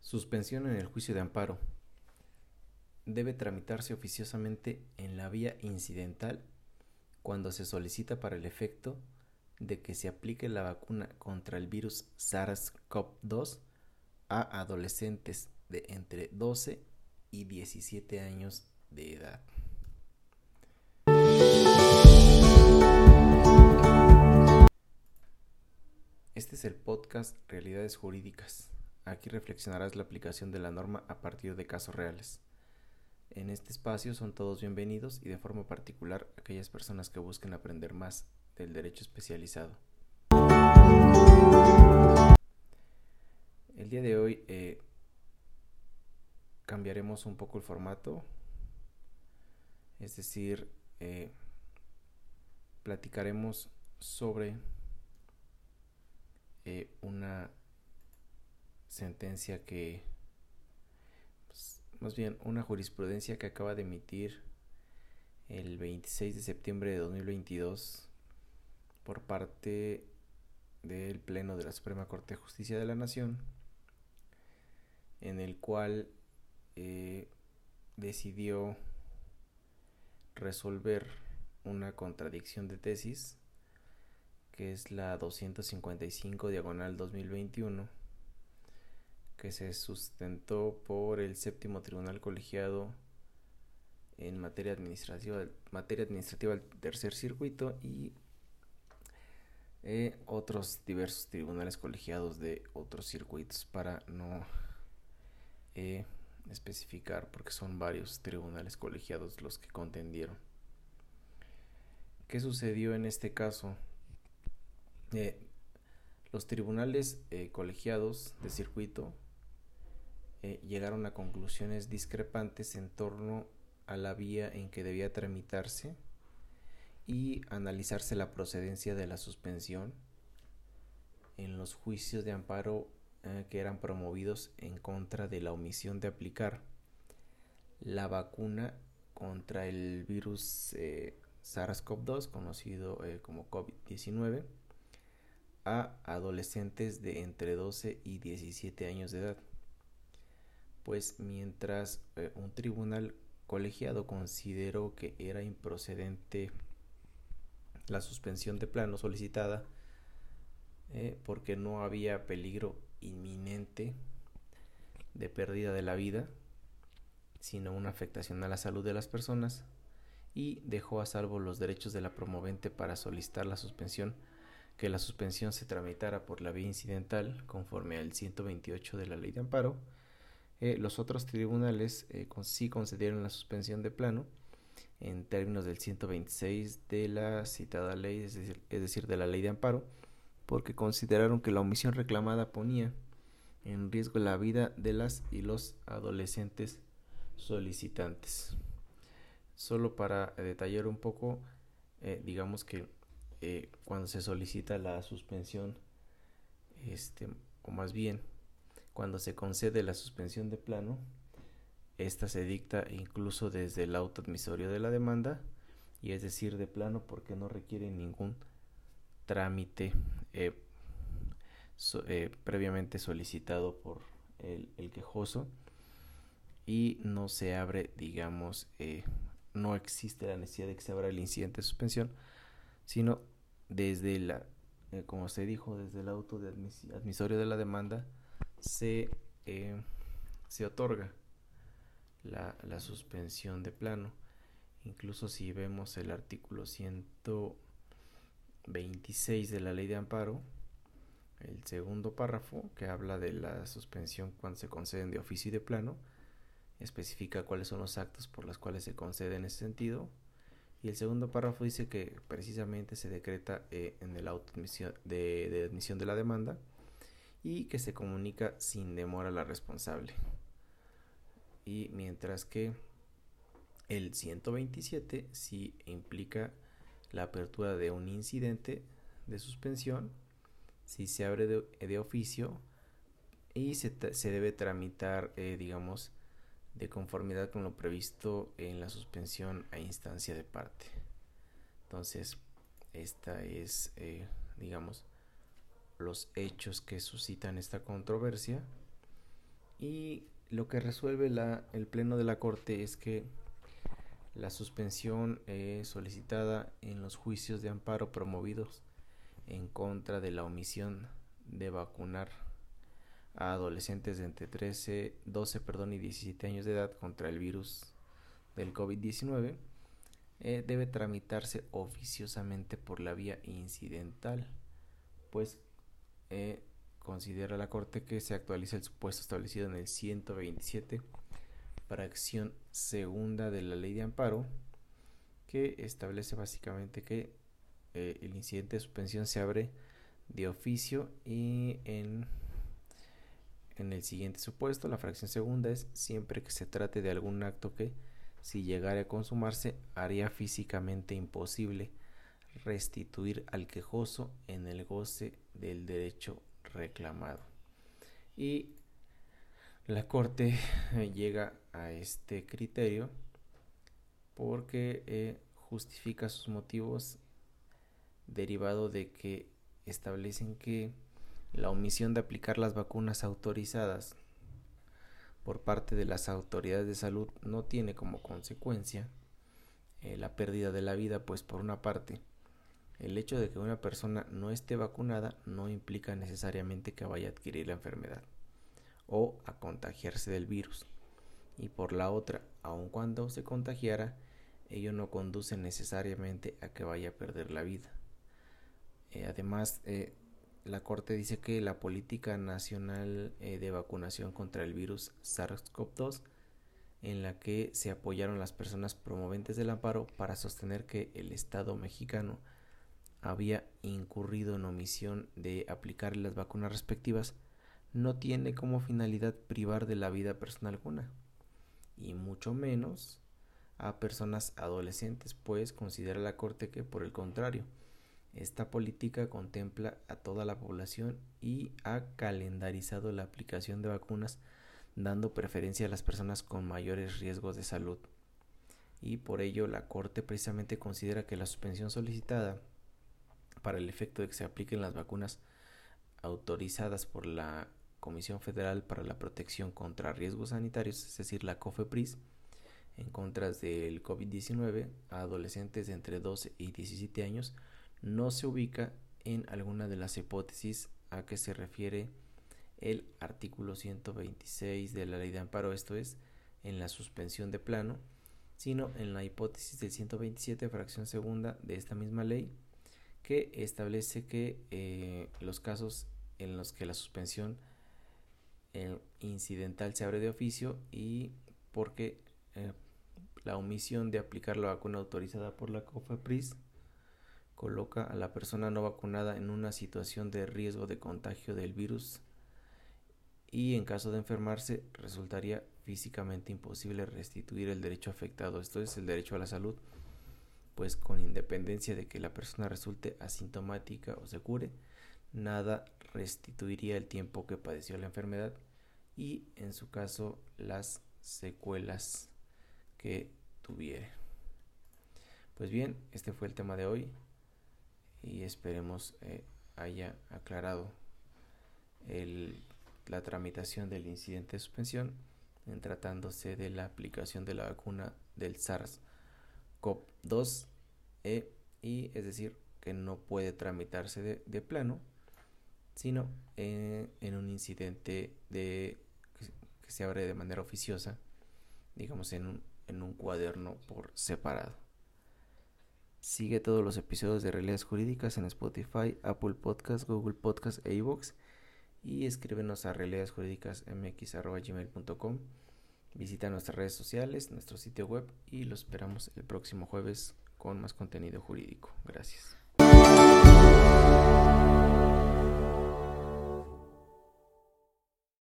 Suspensión en el juicio de amparo. Debe tramitarse oficiosamente en la vía incidental cuando se solicita para el efecto de que se aplique la vacuna contra el virus SARS-CoV-2 a adolescentes de entre 12 y 17 años de edad. Este es el podcast Realidades Jurídicas. Aquí reflexionarás la aplicación de la norma a partir de casos reales. En este espacio son todos bienvenidos y de forma particular aquellas personas que busquen aprender más del derecho especializado. El día de hoy eh, cambiaremos un poco el formato, es decir, eh, platicaremos sobre eh, una sentencia que, pues, más bien una jurisprudencia que acaba de emitir el 26 de septiembre de 2022 por parte del Pleno de la Suprema Corte de Justicia de la Nación, en el cual eh, decidió resolver una contradicción de tesis, que es la 255 diagonal 2021 que se sustentó por el séptimo tribunal colegiado en materia administrativa, materia administrativa del tercer circuito y eh, otros diversos tribunales colegiados de otros circuitos para no eh, especificar porque son varios tribunales colegiados los que contendieron. ¿Qué sucedió en este caso? Eh, los tribunales colegiados de circuito eh, llegaron a conclusiones discrepantes en torno a la vía en que debía tramitarse y analizarse la procedencia de la suspensión en los juicios de amparo eh, que eran promovidos en contra de la omisión de aplicar la vacuna contra el virus eh, SARS-CoV-2, conocido como COVID-19, a adolescentes de entre 12 y 17 años de edad. Pues mientras eh, un tribunal colegiado consideró que era improcedente la suspensión de plano solicitada eh, porque no había peligro inminente de pérdida de la vida, sino una afectación a la salud de las personas, y dejó a salvo los derechos de la promovente para solicitar la suspensión, que la suspensión se tramitara por la vía incidental conforme al 128 de la ley de amparo, eh, los otros tribunales eh, sí concedieron la suspensión de plano en términos del 126 de la citada ley, es decir, de la ley de amparo, porque consideraron que la omisión reclamada ponía en riesgo la vida de las y los adolescentes solicitantes. Solo para detallar un poco, eh, digamos que cuando se solicita la suspensión, este, o más bien cuando se concede la suspensión de plano, esta se dicta incluso desde el auto admisorio de la demanda, y es decir, de plano porque no requiere ningún trámite eh, eh, previamente solicitado por el, quejoso y no se abre, digamos, eh, no existe la necesidad de que se abra el incidente de suspensión, sino desde la, como se dijo, desde el auto de admisorio de la demanda, se, eh, se otorga la, la, suspensión de plano. Incluso si vemos el artículo 126 de la ley de amparo, el segundo párrafo que habla de la suspensión cuando se conceden de oficio y de plano, especifica cuáles son los actos por los cuales se concede en ese sentido. Y el segundo párrafo dice que precisamente se decreta eh, en el auto de, admisión de la demanda y que se comunica sin demora a la responsable. Y mientras que el 127 sí implica la apertura de un incidente de suspensión, si se abre de, oficio y se, se, debe tramitar, eh, digamos, de conformidad con lo previsto en la suspensión a instancia de parte. Entonces, esta es, eh, digamos, los hechos que suscitan esta controversia y lo que resuelve la, el Pleno de la Corte es que la suspensión solicitada en los juicios de amparo promovidos en contra de la omisión de vacunar a adolescentes de entre 13, 12 perdón, y 17 años de edad contra el virus del COVID-19 eh, debe tramitarse oficiosamente por la vía incidental, pues eh, considera la Corte que se actualiza el supuesto establecido en el 127, fracción segunda de la ley de amparo, que establece básicamente que eh, el incidente de suspensión se abre de oficio y en, en el siguiente supuesto, la fracción segunda es siempre que se trate de algún acto que, si llegara a consumarse, haría físicamente imposible restituir al quejoso en el goce del derecho reclamado. Y la Corte eh, llega a este criterio porque eh, justifica sus motivos derivado de que establecen que la omisión de aplicar las vacunas autorizadas por parte de las autoridades de salud no tiene como consecuencia eh, la pérdida de la vida, pues por una parte, el hecho de que una persona no esté vacunada no implica necesariamente que vaya a adquirir la enfermedad o a contagiarse del virus. Y por la otra, aun cuando se contagiara, ello no conduce necesariamente a que vaya a perder la vida. Eh, además, eh, la Corte dice que la política nacional eh, de vacunación contra el virus SARS-CoV-2, en la que se apoyaron las personas promoventes del amparo para sostener que el Estado mexicano había incurrido en omisión de aplicar las vacunas respectivas, no tiene como finalidad privar de la vida personal alguna, y mucho menos a personas adolescentes, pues considera la Corte que, por el contrario, esta política contempla a toda la población y ha calendarizado la aplicación de vacunas dando preferencia a las personas con mayores riesgos de salud. Y por ello la Corte precisamente considera que la suspensión solicitada para el efecto de que se apliquen las vacunas autorizadas por la Comisión Federal para la Protección contra Riesgos Sanitarios, es decir, la COFEPRIS, en contra del COVID-19 a adolescentes de entre 12 y 17 años, no se ubica en alguna de las hipótesis a que se refiere el artículo 126 de la ley de amparo, esto es, en la suspensión de plano, sino en la hipótesis del 127, fracción segunda de esta misma ley, que establece que eh, los casos en los que la suspensión eh, incidental se abre de oficio y porque eh, la omisión de aplicar la vacuna autorizada por la COFEPRIS coloca a la persona no vacunada en una situación de riesgo de contagio del virus y en caso de enfermarse resultaría físicamente imposible restituir el derecho afectado, esto es el derecho a la salud, pues con independencia de que la persona resulte asintomática o se cure, nada restituiría el tiempo que padeció la enfermedad y en su caso las secuelas que tuviere. Pues bien, este fue el tema de hoy y esperemos eh, haya aclarado la tramitación del incidente de suspensión en tratándose de la aplicación de la vacuna del SARS-CoV-2 e, y es decir que no puede tramitarse de, plano sino en un incidente de que, se abre de manera oficiosa digamos en un, en un cuaderno por separado Sigue todos los episodios de Realidades Jurídicas en Spotify, Apple Podcasts, Google Podcasts e iVoox. Y escríbenos a realidadesjurídicasmx.gmail.com Visita nuestras redes sociales, nuestro sitio web y los esperamos el próximo jueves con más contenido jurídico. Gracias.